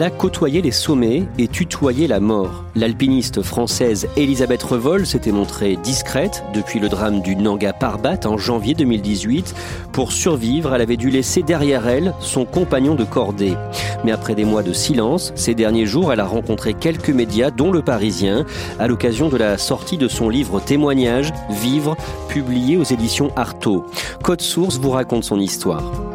Elle a côtoyé les sommets et tutoyé la mort. L'alpiniste française Elisabeth Revol s'était montrée discrète depuis le drame du Nanga Parbat en janvier 2018. Pour survivre, elle avait dû laisser derrière elle son compagnon de cordée. Mais après des mois de silence, ces derniers jours, elle a rencontré quelques médias, dont le Parisien, à l'occasion de la sortie de son livre Témoignage, Vivre, publié aux éditions Artaud. Code Source vous raconte son histoire.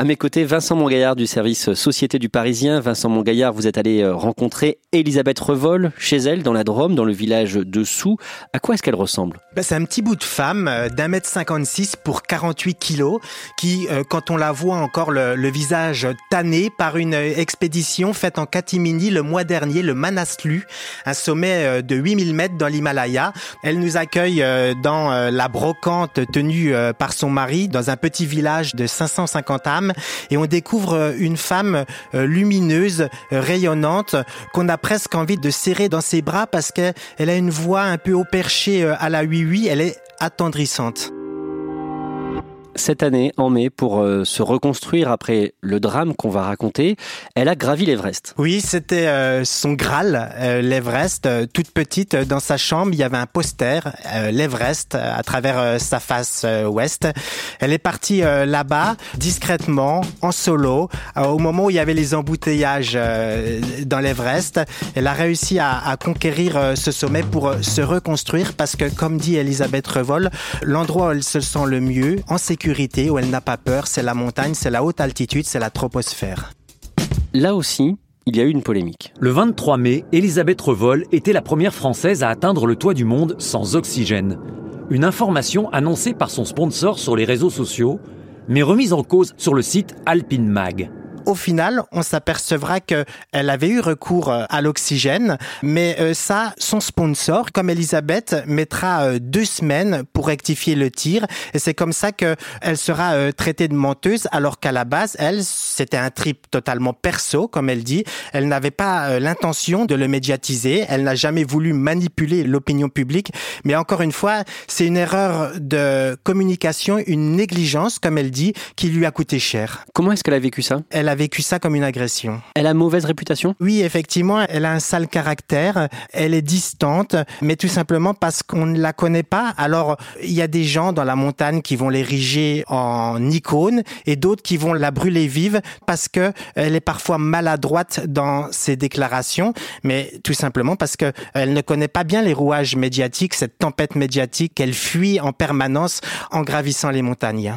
À mes côtés, Vincent Mongaillard du service Société du Parisien. Vincent Mongaillard, vous êtes allé euh, rencontrer Elisabeth Revol chez elle, dans la Drôme, dans le village de Sous. À quoi est-ce qu'elle ressemble? Ben, C'est un petit bout de femme euh, d'un mètre 56 pour 48 kilos, qui, euh, quand on la voit encore le, le, visage tanné par une expédition faite en catimini le mois dernier, le Manaslu, un sommet de 8000 mètres dans l'Himalaya. Elle nous accueille dans la brocante tenue par son mari, dans un petit village de 550 âmes et on découvre euh, une femme euh, lumineuse, euh, rayonnante, qu'on a presque envie de serrer dans ses bras parce qu'elle a une voix un peu au perché à la oui-oui, elle est attendrissante cette année, en mai, pour euh, se reconstruire après le drame qu'on va raconter, elle a gravi l'Everest. Oui, c'était euh, son Graal, euh, l'Everest. toute petite, dans sa chambre, il y avait un poster, l'Everest, à travers sa face ouest. Elle est partie là-bas, discrètement, en solo, au moment où il y avait les embouteillages dans l'Everest. Elle a réussi à, à conquérir ce sommet pour se reconstruire parce que, comme dit Elisabeth Revol, l'endroit où elle se sent le mieux, en sécurité, où elle n'a pas peur, c'est la montagne, c'est la haute altitude, c'est la troposphère. Là aussi, il y a eu une polémique. Le 23 mai, Elisabeth Revol était la première Française à atteindre le toit du monde sans oxygène. Une information annoncée par son sponsor sur les réseaux sociaux, mais remise en cause sur le site Alpine Mag au final, on s'apercevra qu'elle avait eu recours euh, à l'oxygène, mais euh, ça, son sponsor, comme Elisabeth, mettra euh, deux semaines pour rectifier le tir, et c'est comme ça qu'elle sera traitée de menteuse, alors qu'à la base, elle, c'était un trip totalement perso, comme elle dit. Elle n'avait pas l'intention de le médiatiser, elle n'a jamais voulu manipuler l'opinion publique, mais encore une fois, c'est une erreur de communication, une négligence, comme elle dit, qui lui a coûté cher. Comment est-ce qu'elle a vécu ça? Elle a vécu ça comme une agression. Elle a mauvaise réputation? Oui, effectivement, elle a un sale caractère, elle est distante, mais tout simplement parce qu'on ne la connaît pas. Alors, il y a des gens dans la montagne qui vont l'ériger en icône et d'autres qui vont la brûler vive parce que elle est parfois maladroite dans ses déclarations, mais tout simplement parce que elle ne connaît pas bien les rouages médiatiques, cette tempête médiatique qu'elle fuit en permanence en gravissant les montagnes.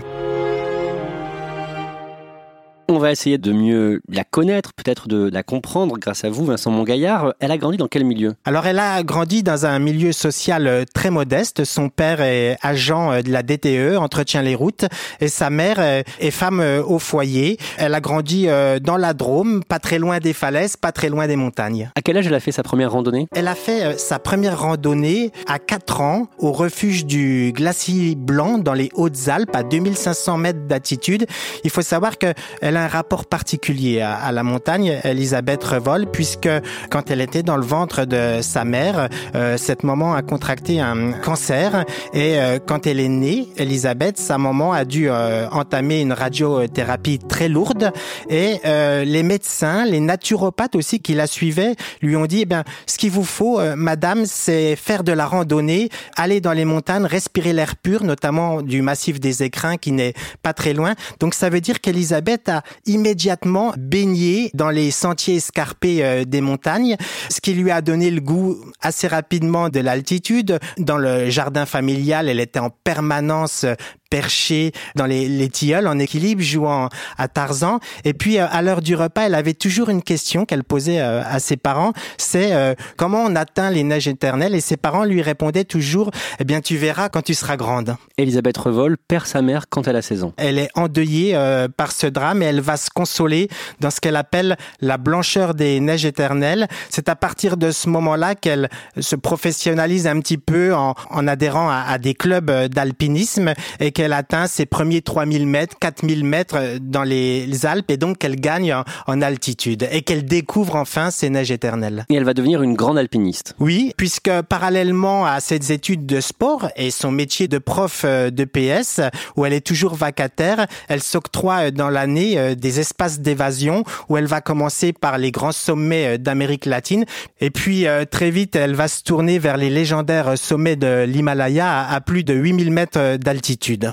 On va essayer de mieux la connaître, peut-être de la comprendre grâce à vous, Vincent Mongaillard. Elle a grandi dans quel milieu? Alors, elle a grandi dans un milieu social euh, très modeste. Son père est agent euh, de la DTE, entretient les routes, et sa mère euh, est femme au foyer. Elle a grandi dans la Drôme, pas très loin des falaises, pas très loin des montagnes. À quel âge elle a fait sa première randonnée? Elle a fait sa première randonnée à 4 ans au refuge du Glacier Blanc dans les Hautes-Alpes à 2500 mètres d'altitude. Il faut savoir que elle elle a un rapport particulier à, la montagne, Elisabeth Revol, puisque quand elle était dans le ventre de sa mère, euh, cette maman a contracté un cancer et euh, quand elle est née, Elisabeth, sa maman a dû euh, entamer une radiothérapie très lourde et les médecins, les naturopathes aussi qui la suivaient, lui ont dit eh bien ce qu'il vous faut, madame, c'est faire de la randonnée, aller dans les montagnes, respirer l'air pur, notamment du massif des Écrins qui n'est pas très loin. Donc ça veut dire qu'Elisabeth a immédiatement baigné dans les sentiers escarpés euh, des montagnes, ce qui lui a donné le goût assez rapidement de l'altitude. Dans le jardin familial, elle était en permanence perchée dans les, les tilleuls en équilibre, jouant à Tarzan. Et puis euh, à l'heure du repas, elle avait toujours une question qu'elle posait euh, à ses parents, c'est euh, comment on atteint les neiges éternelles? Et ses parents lui répondaient toujours, eh bien tu verras quand tu seras grande. Elisabeth Revol perd sa mère quand elle a 16 ans. Elle est endeuillée par ce drame et elle va se consoler dans ce qu'elle appelle la blancheur des neiges éternelles. C'est à partir de ce moment-là qu'elle se professionnalise un petit peu en, en adhérant à, à des clubs d'alpinisme et qu'elle elle atteint ses premiers 3000 mètres, 4000 mètres euh, dans les Alpes et donc qu'elle gagne en, altitude et qu'elle découvre enfin ses neiges éternelles. Et elle va devenir une grande alpiniste. Oui, puisque parallèlement à ses études de sport et son métier de prof euh, de PS, où elle est toujours vacataire, elle s'octroie euh, dans l'année des espaces d'évasion où elle va commencer par les grands sommets d'Amérique latine et puis très vite elle va se tourner vers les légendaires sommets de l'Himalaya à plus de 8000 mètres d'altitude.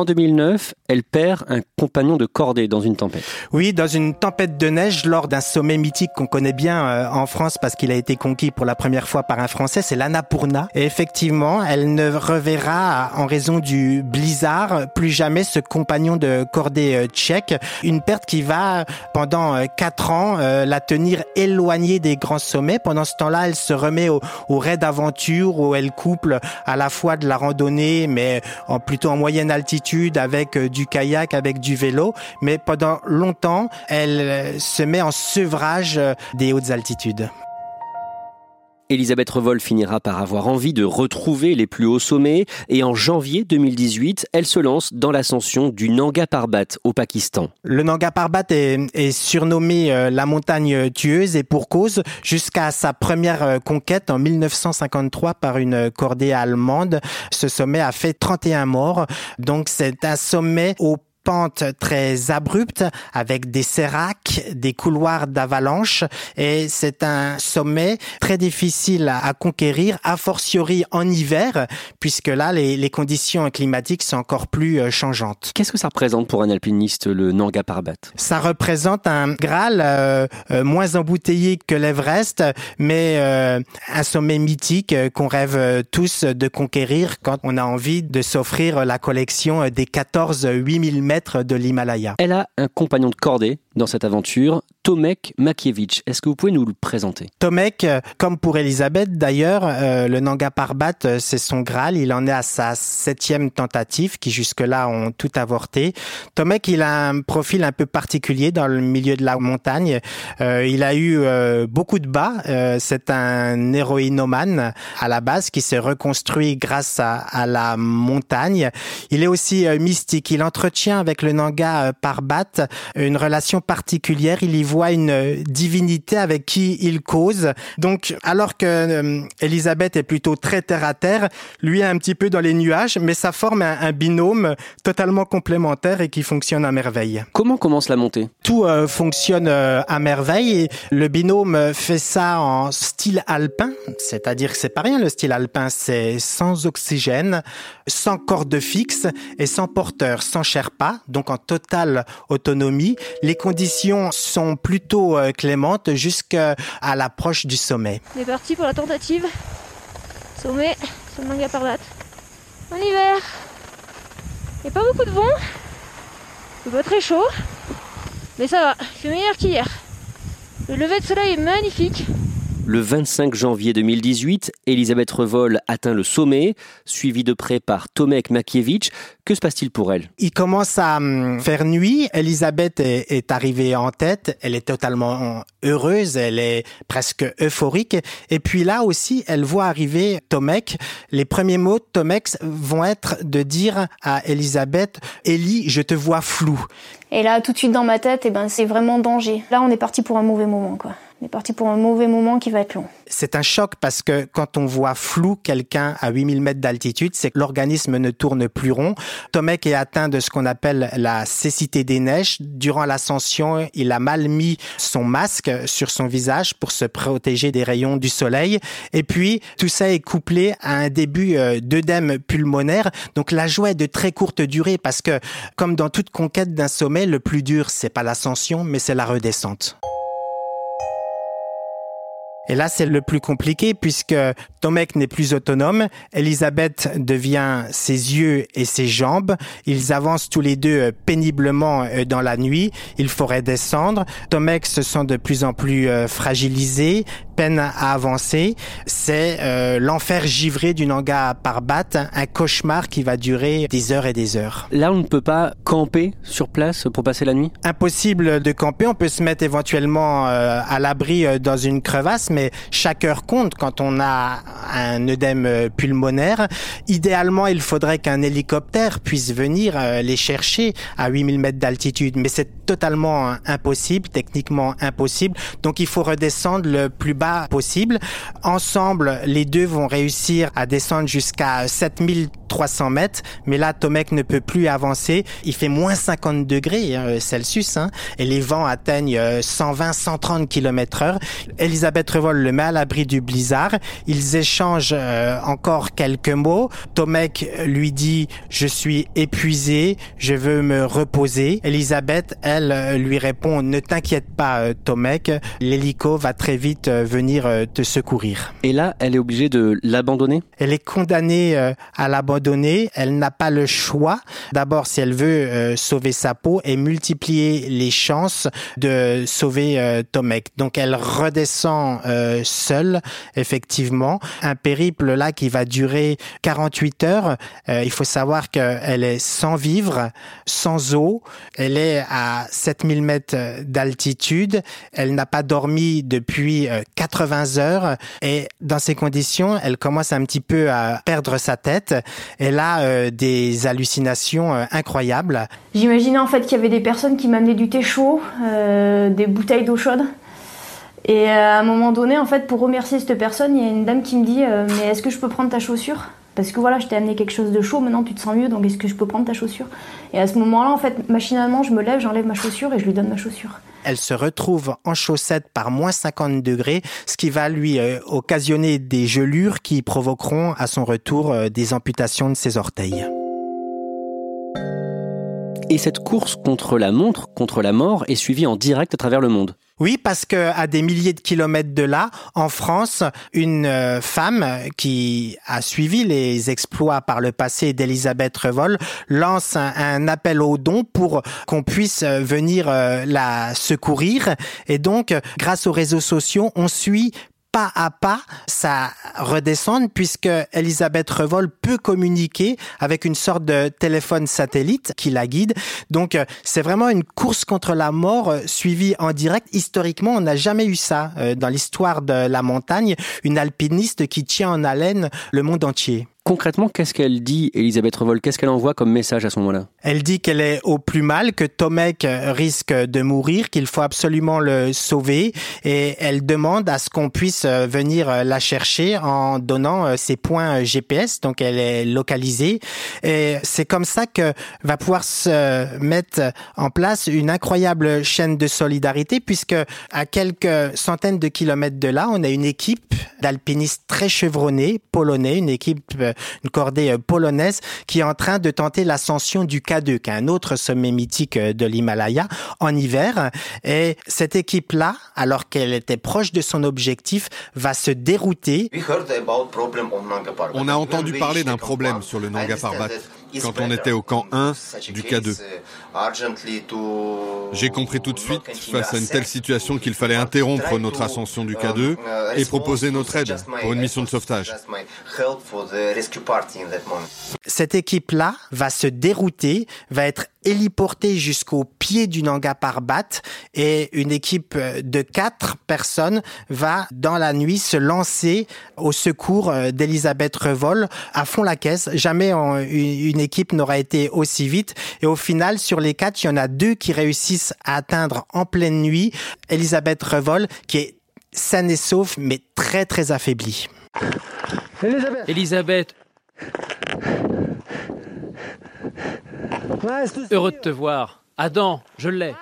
En 2009, elle perd un compagnon de cordée dans une tempête. Oui, dans une tempête de neige lors d'un sommet mythique qu'on connaît bien euh, en France parce qu'il a été conquis pour la première fois par un Français, c'est l'Annapurna. Effectivement, elle ne reverra en raison du blizzard plus jamais ce compagnon de cordée euh, tchèque. Une perte qui va pendant euh, quatre ans la tenir éloignée des grands sommets. Pendant ce temps-là, elle se remet au, au raid d'aventure où elle couple à la fois de la randonnée mais plutôt en moyenne altitude avec euh, du kayak, avec du vélo, mais pendant longtemps, elle euh, se met en sevrage euh, des hautes altitudes. Elisabeth Revol finira par avoir envie de retrouver les plus hauts sommets et en janvier 2018, elle se lance dans l'ascension du Nanga Parbat au Pakistan. Le Nanga Parbat est, surnommé euh, la montagne tueuse et pour cause jusqu'à sa première euh, conquête en 1953 par une cordée allemande. Ce sommet a fait 31 morts. Donc c'est un sommet au pente très abrupte avec des séracs, des couloirs d'avalanche et c'est un sommet très difficile à conquérir, a fortiori en hiver puisque là les, conditions climatiques sont encore plus euh, changeantes. Qu'est-ce que ça représente pour un alpiniste le Nanga Parbat Ça représente un Graal euh, euh, moins embouteillé que l'Everest mais un sommet mythique qu'on rêve tous de conquérir quand on a envie de s'offrir la collection des 14 8000 mètres Elle a un compagnon de cordée dans cette aventure, Tomek Makievich. Est-ce que vous pouvez nous le présenter? Tomek, comme pour Elisabeth d'ailleurs, euh, le Nanga Parbat, euh, c'est son Graal. Il en est à sa septième tentative, qui jusque-là ont tout avorté. Tomek, il a un profil un peu particulier dans le milieu de la montagne. Euh, il a eu beaucoup de bas. c'est un héroïnomane à la base qui s'est reconstruit grâce à, à, la montagne. Il est aussi mystique. Il entretient avec le Nanga Parbat une relation particulière. Il y voit une divinité avec qui il cause. Donc, alors que euh, Elisabeth est plutôt très terre à terre, lui est un petit peu dans les nuages, mais ça forme un, binôme totalement complémentaire et qui fonctionne à merveille. Comment commence la montée? Tout euh, fonctionne euh, à merveille. Et le binôme fait ça en style alpin, c'est-à-dire que c'est pas rien le style alpin, c'est sans oxygène, sans corde fixe et sans porteur, sans Sherpa, donc en totale autonomie. Les conditions sont plutôt euh, clémentes jusqu'à l'approche du sommet. On est parti pour la tentative. Sommet le Manga Parbat. En hiver. Il n'y a pas beaucoup de vent. Il pas très chaud. Mais ça va, c'est meilleur qu'hier. Le lever de soleil est magnifique. Le 25 janvier 2018, Elisabeth Revol atteint le sommet, suivie de près par Tomek Makiewicz. Que se passe-t-il pour elle? Il commence à hum, faire nuit. Elisabeth est, est, arrivée en tête. Elle est totalement heureuse. Elle est presque euphorique. Et puis là aussi, elle voit arriver Tomek. Les premiers mots de Tomek vont être de dire à Elisabeth, Ellie, je te vois flou. Et là, tout de suite dans ma tête, eh ben, c'est vraiment danger. Là, on est parti pour un mauvais moment, quoi. On est parti pour un mauvais moment qui va être long. C'est un choc parce que quand on voit flou quelqu'un à 8000 mètres d'altitude, c'est que l'organisme ne tourne plus rond. Tomek est atteint de ce qu'on appelle la cécité des neiges. Durant l'ascension, il a mal mis son masque sur son visage pour se protéger des rayons du soleil. Et puis, tout ça est couplé à un début euh, d'œdème pulmonaire. Donc, la joie est de très courte durée parce que, comme dans toute conquête d'un sommet, le plus dur, c'est pas l'ascension, mais c'est la redescente. Et là, c'est le plus compliqué puisque Tomek n'est plus autonome. Elisabeth devient ses yeux et ses jambes. Ils avancent tous les deux euh, péniblement euh, dans la nuit. Il faudrait descendre. Tomek se sent de plus en plus euh, fragilisé, peine à avancer. C'est euh, l'enfer givré du Nanga Parbat, un cauchemar qui va durer des heures et des heures. Là, on ne peut pas camper sur place pour passer la nuit? Impossible de camper. On peut se mettre éventuellement euh, à l'abri dans une crevasse, mais chaque heure compte quand on a un œdème pulmonaire. Idéalement, il faudrait qu'un hélicoptère puisse venir les chercher à 8000 mètres d'altitude, mais c'est totalement impossible, techniquement impossible. Donc il faut redescendre le plus bas possible. Ensemble, les deux vont réussir à descendre jusqu'à 7300 mètres, mais là, Tomek ne peut plus avancer. Il fait moins 50 degrés hein, Celsius, hein, et les vents atteignent 120-130 km heure. Elisabeth Revol le met à l'abri du blizzard. Ils échangent euh, encore quelques mots. Tomek lui dit, je suis épuisé, je veux me reposer. Elisabeth, elle, lui répond, ne t'inquiète pas, euh, Tomek, l'hélico va très vite euh, venir te secourir. Et là, elle est obligée de l'abandonner? Elle est condamnée à l'abandonner. Elle n'a pas le choix. D'abord, si elle veut sauver sa peau et multiplier les chances de sauver Tomek. Donc, elle redescend seule, effectivement. Un périple là qui va durer 48 heures. il faut savoir qu'elle est sans vivre, sans eau. Elle est à 7000 mètres d'altitude. Elle n'a pas dormi depuis 80 heures et dans ces conditions, elle commence un petit peu à perdre sa tête. Elle a euh, des hallucinations euh, incroyables. J'imaginais en fait qu'il y avait des personnes qui m'amenaient du thé chaud, euh, des bouteilles d'eau chaude. Et à un moment donné, en fait, pour remercier cette personne, il y a une dame qui me dit Mais est-ce que je peux prendre ta chaussure? Parce que voilà, je t'ai amené quelque chose de chaud, maintenant tu te sens mieux, donc est-ce que je peux prendre ta chaussure? Et à ce moment-là, en fait, machinalement, je me lève, j'enlève ma chaussure et je lui donne ma chaussure. Elle se retrouve en chaussette par moins 50 degrés, ce qui va lui euh, occasionner des gelures qui provoqueront à son retour euh, des amputations de ses orteils. Et cette course contre la montre, contre la mort, est suivie en direct à travers le monde. Oui, parce que à des milliers de kilomètres de là, en France, une euh, femme qui a suivi les exploits par le passé d'Elisabeth Revol lance un, appel aux dons pour qu'on puisse euh, venir euh, la secourir. Et donc, grâce aux réseaux sociaux, on suit pas à pas ça redescende puisque Elisabeth Revol peut communiquer avec une sorte de téléphone satellite qui la guide. Donc euh, c'est vraiment une course contre la mort euh, suivie en direct. Historiquement, on n'a jamais eu ça euh, dans l'histoire de la montagne, une alpiniste qui tient en haleine le monde entier. Concrètement, qu'est-ce qu'elle dit, Elisabeth Revol Qu'est-ce qu'elle envoie comme message à ce moment-là? Elle dit qu'elle est au plus mal, que Tomek risque de mourir, qu'il faut absolument le sauver, et elle demande à ce qu'on puisse venir la chercher en donnant ses points GPS, donc elle est localisée. Et c'est comme ça que va pouvoir se mettre en place une incroyable chaîne de solidarité, puisque à quelques centaines de kilomètres de là, on a une équipe d'alpinistes très chevronnés, polonais, une équipe une cordée euh, polonaise qui est en train de tenter l'ascension du K2, qui est un autre sommet mythique euh, de l'Himalaya, en hiver. Et cette équipe-là, alors qu'elle était proche de son objectif, va se dérouter. On a entendu parler d'un problème sur le Nanga Parbat. Quand on était au camp 1 du K2. J'ai compris tout de suite, face à une telle situation, qu'il fallait interrompre notre ascension du K2 et proposer notre aide pour une mission de sauvetage. Cette équipe-là va se dérouter, va être héliportée jusqu'au pied du Nanga Parbat et une équipe de quatre personnes va dans la nuit se lancer au secours d'Elisabeth Revol à fond la caisse. Jamais une équipe n'aura été aussi vite et au final sur les quatre, il y en a deux qui réussissent à atteindre en pleine nuit Elisabeth Revol qui est saine et sauf mais très très affaiblie. Elisabeth. Elisabeth. Heureux de te voir. Adam, je l'ai.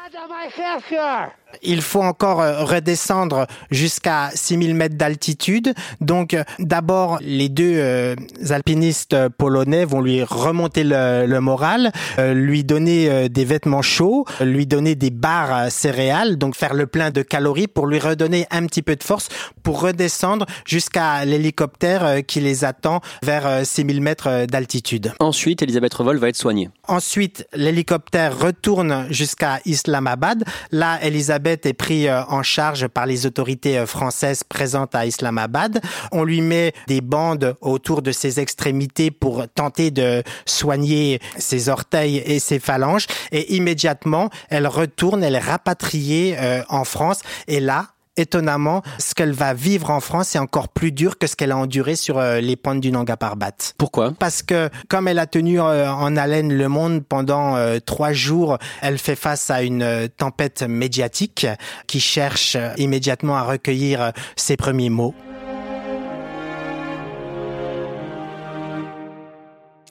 Il faut encore euh, redescendre jusqu'à 6000 mètres d'altitude. Donc euh, d'abord, les deux euh, alpinistes polonais vont lui remonter le, moral, lui donner des vêtements chauds, lui donner des barres céréales, donc faire le plein de calories pour lui redonner un petit peu de force pour redescendre jusqu'à l'hélicoptère qui les attend vers 6000 mètres d'altitude. Ensuite, Elisabeth Revol va être soignée. Ensuite, l'hélicoptère retourne jusqu'à Islamabad. Là, Elisabeth est pris euh, en charge par les autorités euh, françaises présentes à Islamabad. On lui met des bandes autour de ses extrémités pour tenter de soigner ses orteils et ses phalanges. Et immédiatement, elle retourne, elle est rapatriée euh, en France. Et là, étonnamment, ce qu'elle va vivre en France est encore plus dur que ce qu'elle a enduré sur euh, les pentes du Nanga Parbat. Pourquoi? Parce que comme elle a tenu euh, en haleine le monde pendant euh, trois jours, elle fait face à une tempête médiatique qui cherche immédiatement à recueillir ses premiers mots.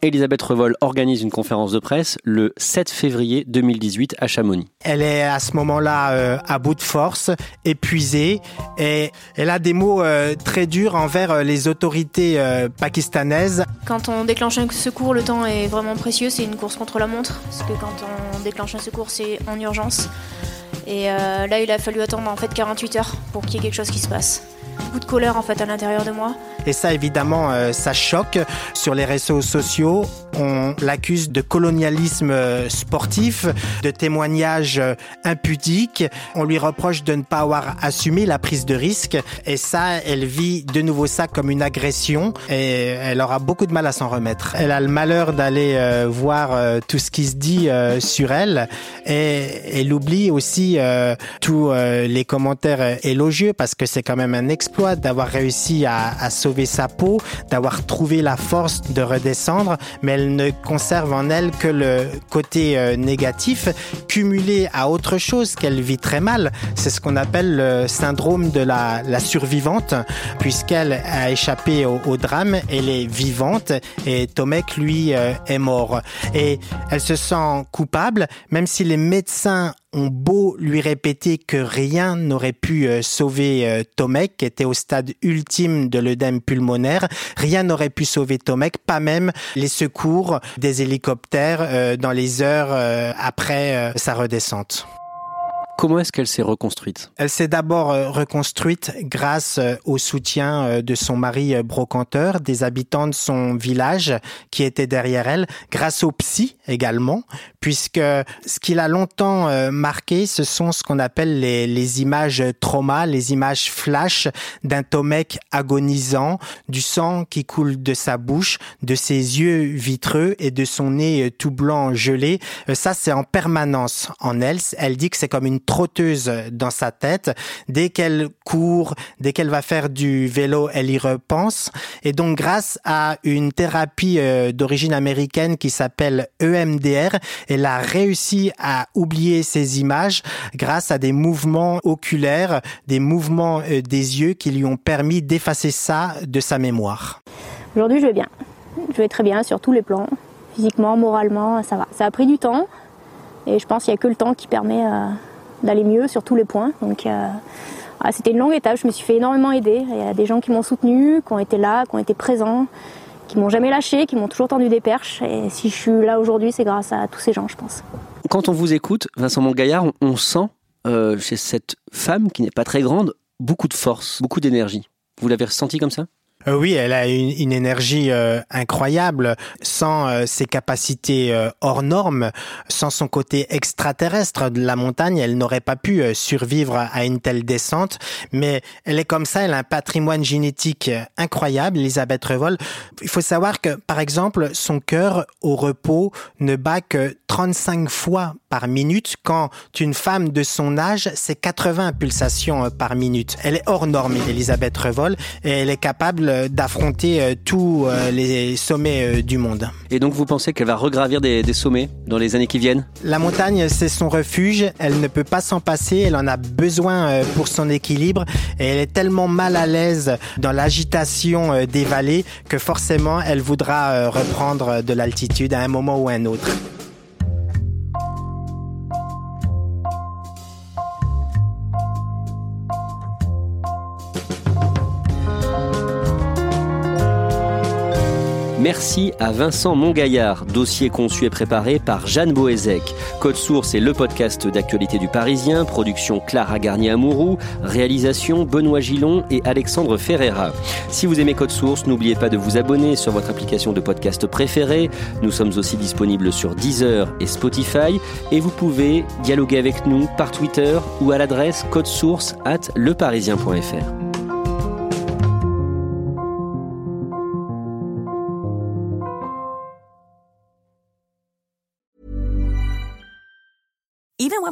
Elisabeth Revol organise une conférence de presse le 7 février 2018 à Chamonix. Elle est à ce moment-là euh, à bout de force, épuisée, et elle a des mots euh, très durs envers euh, les autorités pakistanaises. Quand on déclenche un secours, le temps est vraiment précieux, c'est une course contre la montre, parce que quand on déclenche un secours, c'est en urgence. Et là, il a fallu attendre en fait 48 heures pour qu'il y ait quelque chose qui se passe beaucoup de colère en fait à l'intérieur de moi. Et ça évidemment euh, ça choque sur les réseaux sociaux. On l'accuse de colonialisme euh, sportif, de témoignages euh, impudiques. On lui reproche de ne pas avoir assumé la prise de risque. Et ça, elle vit de nouveau ça comme une agression et elle aura beaucoup de mal à s'en remettre. Elle a le malheur d'aller voir tout ce qui se dit sur elle et elle oublie aussi tous les commentaires élogieux parce que c'est quand même un exploit d'avoir réussi à, sauver sa peau, d'avoir trouvé la force de redescendre, mais elle ne conserve en elle que le côté euh, négatif, cumulé à autre chose qu'elle vit très mal. C'est ce qu'on appelle le syndrome de la, survivante, puisqu'elle a échappé au, drame, elle est vivante et Tomek, lui, euh, est mort. Et elle se sent coupable, même si les médecins ont beau lui répéter que rien n'aurait pu euh, sauver euh, Tomek, qui était au stade ultime de l'œdème pulmonaire, rien n'aurait pu sauver Tomek, pas même les secours des hélicoptères euh, dans les heures après sa redescente. Comment est-ce qu'elle s'est reconstruite? Elle s'est d'abord reconstruite grâce au soutien de son mari brocanteur, des habitants de son village qui étaient derrière elle, grâce au psy également, puisque ce qui l'a longtemps marqué, ce sont ce qu'on appelle les, les images trauma, les images flash d'un Tomek agonisant, du sang qui coule de sa bouche, de ses yeux vitreux et de son nez tout blanc gelé. Ça, c'est en permanence en elle. Elle dit que c'est comme une trotteuse dans sa tête. Dès qu'elle court, dès qu'elle va faire du vélo, elle y repense. Et donc, grâce à une thérapie euh, d'origine américaine qui s'appelle EMDR, elle a réussi à oublier ces images grâce à des mouvements oculaires, des mouvements euh, des yeux qui lui ont permis d'effacer ça de sa mémoire. Aujourd'hui, je vais bien. Je vais très bien sur tous les plans. Physiquement, moralement, ça va. Ça a pris du temps. Et je pense qu'il n'y a que le temps qui permet euh, d'aller mieux sur tous les points. Donc euh, c'était une longue étape, je me suis fait énormément aider. Il y a des gens qui m'ont soutenu, qui ont été là, qui ont été présents, qui m'ont jamais lâché, qui m'ont toujours tendu des perches. Et si je suis là aujourd'hui, c'est grâce à tous ces gens, je pense. Quand on vous écoute, Vincent Montgaillard, on sent euh, chez cette femme qui n'est pas très grande beaucoup de force, beaucoup d'énergie. Vous l'avez ressenti comme ça? Euh, oui, elle a une, énergie euh, incroyable. Sans euh, ses capacités hors normes, sans son côté extraterrestre de la montagne, elle n'aurait pas pu survivre à une telle descente. Mais elle est comme ça, elle a un patrimoine génétique incroyable, Elisabeth Revol. Il faut savoir que, par exemple, son cœur au repos ne bat que 35 fois par minute, quand une femme de son âge, c'est 80 pulsations par minute. Elle est hors norme, Elisabeth Revol, et elle est capable d'affronter euh, tous euh, les sommets euh, du monde. Et donc vous pensez qu'elle va regravir des, des, sommets dans les années qui viennent? La montagne, c'est son refuge, elle ne peut pas s'en passer, elle en a besoin pour son équilibre, et elle est tellement mal à l'aise dans l'agitation des vallées que forcément elle voudra reprendre de l'altitude à un moment ou à un autre. Merci à Vincent Montgaillard, dossier conçu et préparé par Jeanne Boézek. Code Source est le podcast d'actualité du Parisien, production Clara Garnier-Amouroux, réalisation Benoît Gillon et Alexandre Ferreira. Si vous aimez Code Source, n'oubliez pas de vous abonner sur votre application de podcast préférée. Nous sommes aussi disponibles sur Deezer et Spotify et vous pouvez dialoguer avec nous par Twitter ou à l'adresse source at leparisien.fr.